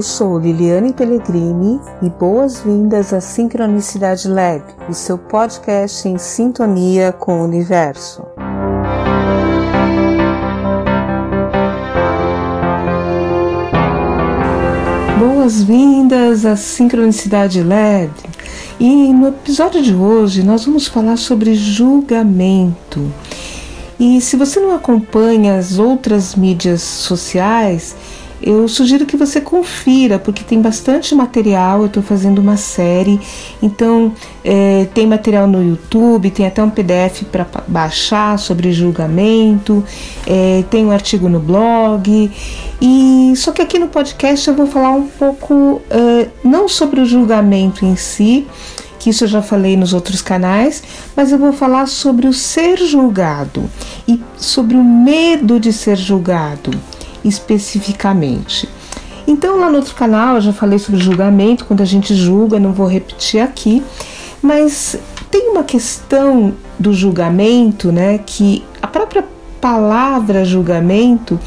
Eu sou Liliane Pellegrini e boas-vindas à Sincronicidade Lab, o seu podcast em sintonia com o universo. Boas-vindas à Sincronicidade Lab. E no episódio de hoje nós vamos falar sobre julgamento. E se você não acompanha as outras mídias sociais, eu sugiro que você confira, porque tem bastante material. Eu estou fazendo uma série, então é, tem material no YouTube, tem até um PDF para baixar sobre julgamento, é, tem um artigo no blog. E só que aqui no podcast eu vou falar um pouco é, não sobre o julgamento em si, que isso eu já falei nos outros canais, mas eu vou falar sobre o ser julgado e sobre o medo de ser julgado especificamente. Então, lá no outro canal eu já falei sobre julgamento, quando a gente julga, não vou repetir aqui, mas tem uma questão do julgamento, né, que a própria palavra julgamento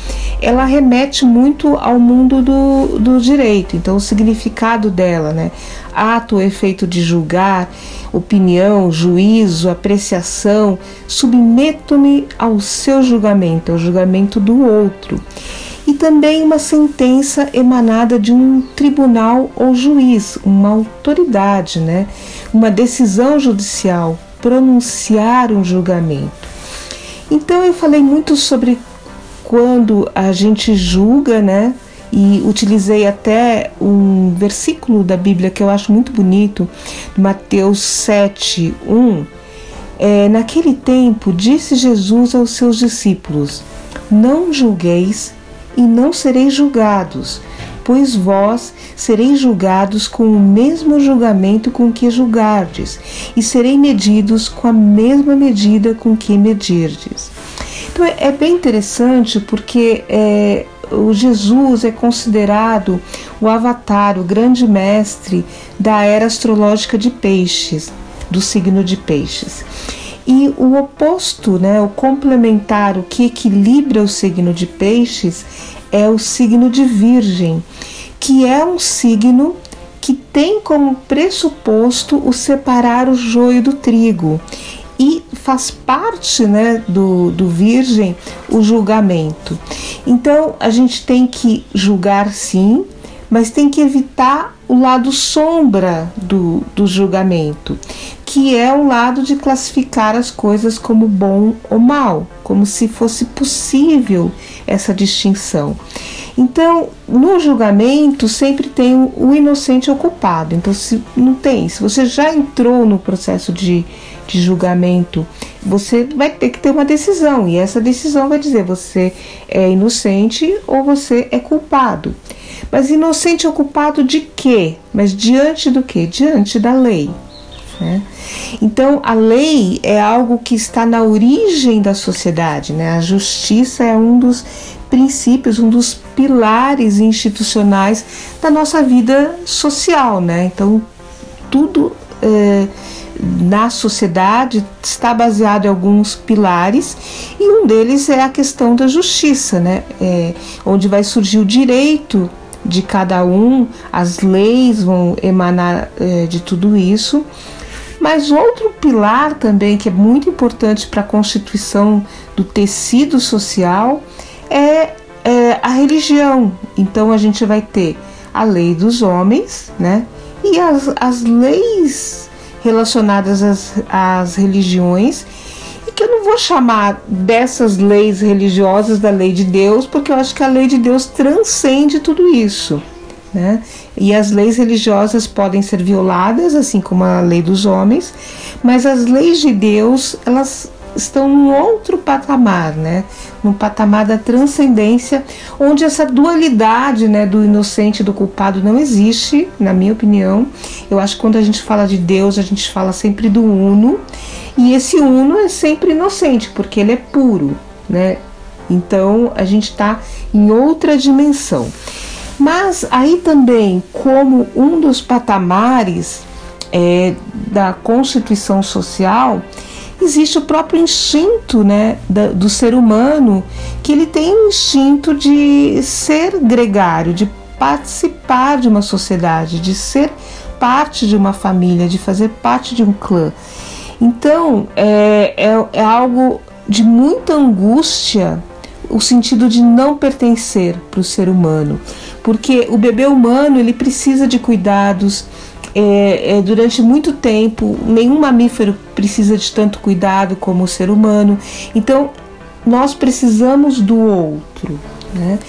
ela remete muito ao mundo do, do direito, então o significado dela, né? Ato, efeito de julgar, opinião, juízo, apreciação, submeto-me ao seu julgamento, ao julgamento do outro e também uma sentença emanada de um tribunal ou juiz, uma autoridade, né? uma decisão judicial, pronunciar um julgamento. Então eu falei muito sobre quando a gente julga, né? E utilizei até um versículo da Bíblia que eu acho muito bonito, Mateus 7, 1. É, naquele tempo, disse Jesus aos seus discípulos: Não julgueis e não sereis julgados, pois vós sereis julgados com o mesmo julgamento com que julgardes, e serei medidos com a mesma medida com que medirdes. Então é bem interessante porque é, o Jesus é considerado o avatar, o grande mestre da era astrológica de peixes, do signo de peixes. E o oposto, né, o complementar, o que equilibra o signo de Peixes é o signo de Virgem, que é um signo que tem como pressuposto o separar o joio do trigo e faz parte né, do, do Virgem o julgamento. Então a gente tem que julgar sim, mas tem que evitar o lado sombra do, do julgamento, que é o lado de classificar as coisas como bom ou mal, como se fosse possível essa distinção. Então, no julgamento sempre tem o inocente e o culpado. Então, se não tem, se você já entrou no processo de, de julgamento, você vai ter que ter uma decisão e essa decisão vai dizer você é inocente ou você é culpado. Mas inocente ou culpado de quê? Mas diante do quê? Diante da lei. Né? Então, a lei é algo que está na origem da sociedade, né? a justiça é um dos princípios, um dos pilares institucionais da nossa vida social. Né? Então, tudo é, na sociedade está baseado em alguns pilares e um deles é a questão da justiça, né? É, onde vai surgir o direito de cada um, as leis vão emanar é, de tudo isso mas outro pilar também que é muito importante para a constituição do tecido social é, é, a religião. Então a gente vai ter a lei dos homens, né? E as, as leis relacionadas às, às religiões que eu não vou chamar dessas leis religiosas da lei de Deus, porque eu acho que a lei de Deus transcende tudo isso. Né? E as leis religiosas podem ser violadas, assim como a lei dos homens, mas as leis de Deus, elas estão num outro patamar, né? No patamar da transcendência, onde essa dualidade, né, do inocente e do culpado não existe, na minha opinião. Eu acho que quando a gente fala de Deus, a gente fala sempre do uno, e esse uno é sempre inocente, porque ele é puro, né? Então a gente está em outra dimensão. Mas aí também, como um dos patamares é, da constituição social, existe o próprio instinto né, da, do ser humano, que ele tem um instinto de ser gregário, de participar de uma sociedade, de ser parte de uma família, de fazer parte de um clã. Então é, é, é algo de muita angústia o sentido de não pertencer para o ser humano, porque o bebê humano ele precisa de cuidados. É, é, durante muito tempo, nenhum mamífero precisa de tanto cuidado como o ser humano. Então, nós precisamos do outro. Né?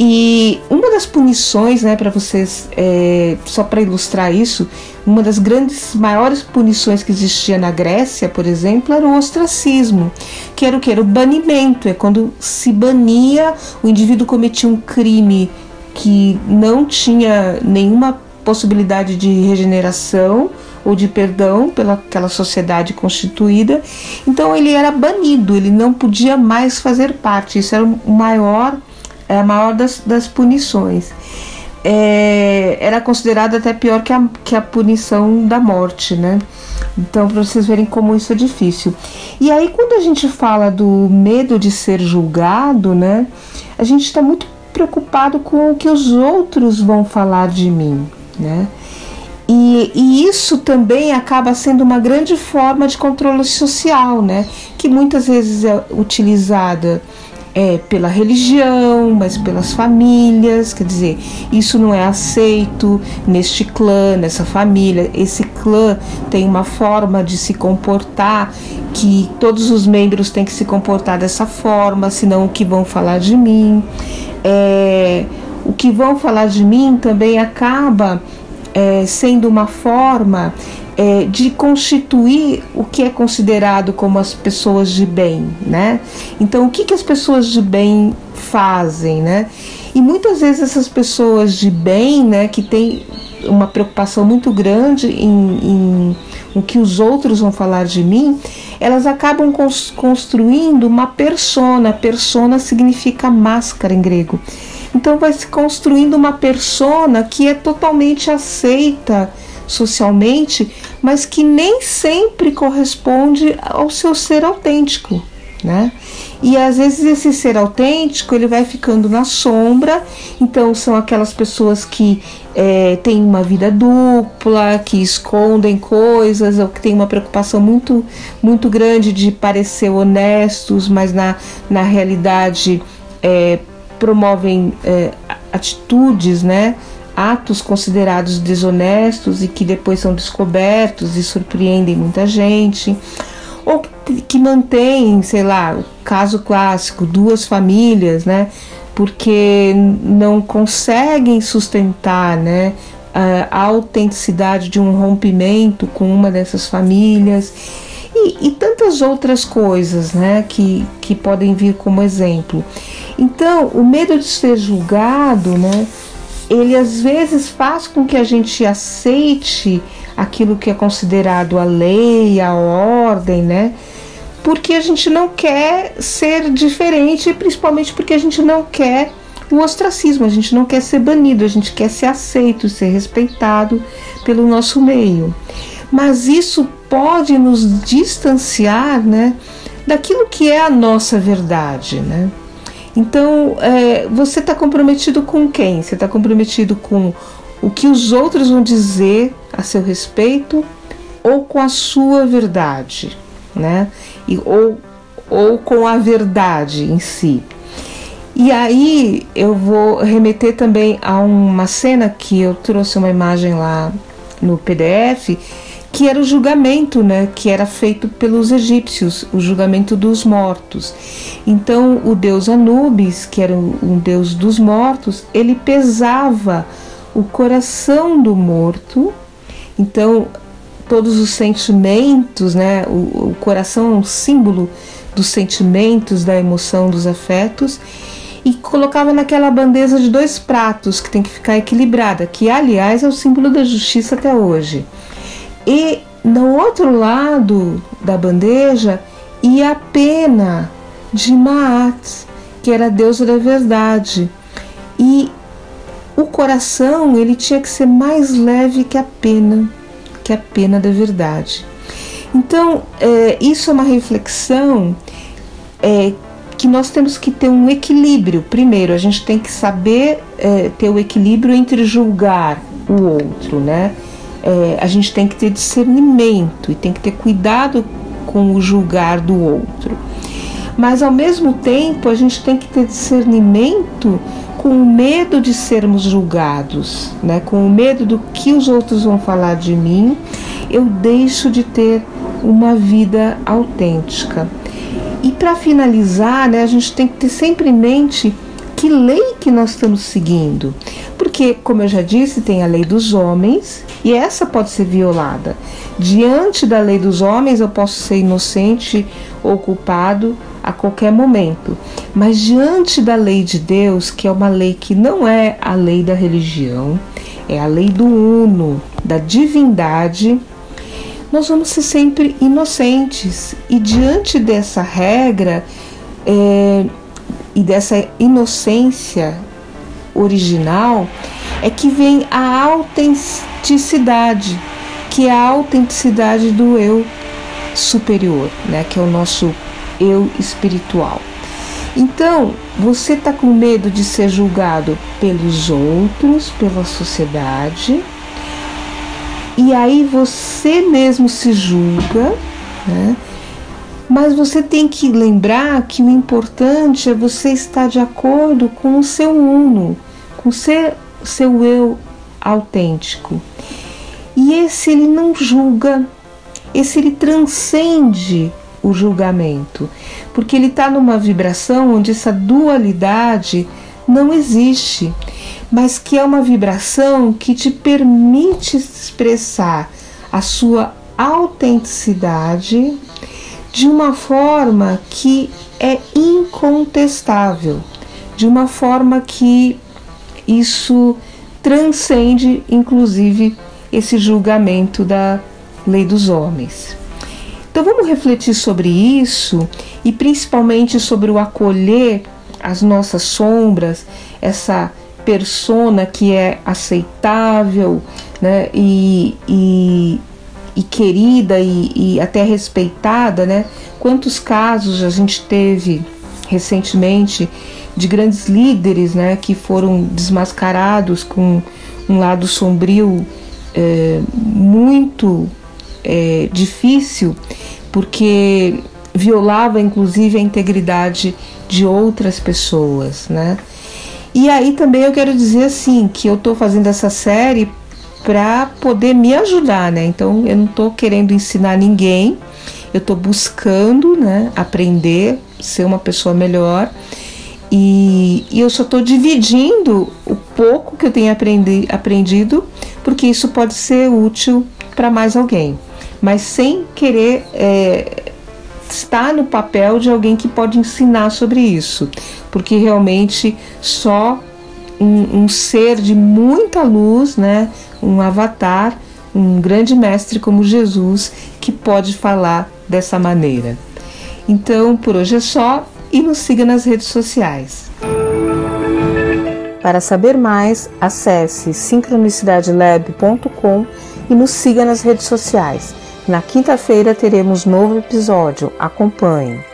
E uma das punições, né, para vocês, é, só para ilustrar isso, uma das grandes, maiores punições que existia na Grécia, por exemplo, era o ostracismo, que era o que? Era o banimento, é quando se bania, o indivíduo cometia um crime que não tinha nenhuma possibilidade de regeneração ou de perdão pelaquela sociedade constituída, então ele era banido, ele não podia mais fazer parte, isso era o maior é a maior das, das punições. É, era considerada até pior que a, que a punição da morte, né? Então, para vocês verem como isso é difícil. E aí, quando a gente fala do medo de ser julgado, né? A gente está muito preocupado com o que os outros vão falar de mim, né? E, e, isso também acaba sendo uma grande forma de controle social, né? Que muitas vezes é utilizada é, pela religião, mas pelas famílias, quer dizer, isso não é aceito neste clã, nessa família. Esse clã tem uma forma de se comportar que todos os membros têm que se comportar dessa forma, senão o que vão falar de mim. É, o que vão falar de mim também acaba é, sendo uma forma é, de constituir o que é considerado como as pessoas de bem, né? Então, o que, que as pessoas de bem fazem, né? E muitas vezes essas pessoas de bem, né, que têm uma preocupação muito grande em, em o que os outros vão falar de mim, elas acabam construindo uma persona. Persona significa máscara em grego. Então vai se construindo uma persona que é totalmente aceita socialmente, mas que nem sempre corresponde ao seu ser autêntico, né? E às vezes esse ser autêntico ele vai ficando na sombra, então são aquelas pessoas que é, têm uma vida dupla, que escondem coisas, ou que têm uma preocupação muito, muito grande de parecer honestos, mas na, na realidade é, promovem é, atitudes, né? atos considerados desonestos e que depois são descobertos e surpreendem muita gente, ou que mantém, sei lá, o caso clássico, duas famílias, né? Porque não conseguem sustentar, né? A autenticidade de um rompimento com uma dessas famílias e, e, tantas outras coisas né, que, que podem vir como exemplo. Então, o medo de ser julgado né, ele às vezes faz com que a gente aceite aquilo que é considerado a lei, a ordem, né? Porque a gente não quer ser diferente, principalmente porque a gente não quer o ostracismo, a gente não quer ser banido, a gente quer ser aceito, ser respeitado pelo nosso meio. Mas isso pode nos distanciar, né, daquilo que é a nossa verdade, né? Então, é, você está comprometido com quem? Você está comprometido com o que os outros vão dizer a seu respeito ou com a sua verdade, né? E, ou, ou com a verdade em si. E aí eu vou remeter também a uma cena que eu trouxe uma imagem lá no PDF que era o julgamento, né, que era feito pelos egípcios, o julgamento dos mortos. Então, o deus Anubis, que era um deus dos mortos, ele pesava o coração do morto. Então, todos os sentimentos, né, o, o coração é um símbolo dos sentimentos, da emoção, dos afetos e colocava naquela bandeja de dois pratos que tem que ficar equilibrada, que aliás é o símbolo da justiça até hoje. E no outro lado da bandeja ia a pena de Maat, que era a deusa da verdade. E o coração ele tinha que ser mais leve que a pena, que a pena da verdade. Então, é, isso é uma reflexão é, que nós temos que ter um equilíbrio. Primeiro, a gente tem que saber é, ter o equilíbrio entre julgar o outro, né? É, a gente tem que ter discernimento e tem que ter cuidado com o julgar do outro. Mas ao mesmo tempo, a gente tem que ter discernimento com o medo de sermos julgados, né? Com o medo do que os outros vão falar de mim, eu deixo de ter uma vida autêntica. E para finalizar, né, a gente tem que ter sempre em mente que lei que nós estamos seguindo. Porque, como eu já disse, tem a lei dos homens e essa pode ser violada. Diante da lei dos homens, eu posso ser inocente ou culpado a qualquer momento. Mas diante da lei de Deus, que é uma lei que não é a lei da religião, é a lei do uno, da divindade, nós vamos ser sempre inocentes. E diante dessa regra é, e dessa inocência original, é que vem a autenticidade, que é a autenticidade do eu superior, né? que é o nosso eu espiritual. Então, você está com medo de ser julgado pelos outros, pela sociedade, e aí você mesmo se julga, né? Mas você tem que lembrar que o importante é você estar de acordo com o seu uno, com o seu, seu eu autêntico. E esse ele não julga, esse ele transcende o julgamento, porque ele está numa vibração onde essa dualidade não existe mas que é uma vibração que te permite expressar a sua autenticidade de uma forma que é incontestável, de uma forma que isso transcende, inclusive, esse julgamento da lei dos homens. Então vamos refletir sobre isso e principalmente sobre o acolher as nossas sombras, essa persona que é aceitável né, e, e, e querida e, e, até respeitada, né? Quantos casos a gente teve recentemente de grandes líderes né, que foram desmascarados com um lado sombrio é, muito é, difícil, porque violava inclusive a integridade de outras pessoas, né? E aí também eu quero dizer assim que eu estou fazendo essa série para poder me ajudar, né? Então eu não estou querendo ensinar ninguém, eu estou buscando, né, aprender, ser uma pessoa melhor. E, e eu só estou dividindo o pouco que eu tenho aprendi, aprendido, porque isso pode ser útil para mais alguém, mas sem querer é, está no papel de alguém que pode ensinar sobre isso, porque realmente só um, um ser de muita luz, né, um avatar, um grande mestre como Jesus que pode falar dessa maneira. Então, por hoje é só e nos siga nas redes sociais. Para saber mais, acesse sincronicidadelab.com e nos siga nas redes sociais. Na quinta-feira teremos novo episódio. Acompanhe.